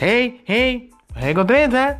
Hey, hey, hey, Godreza!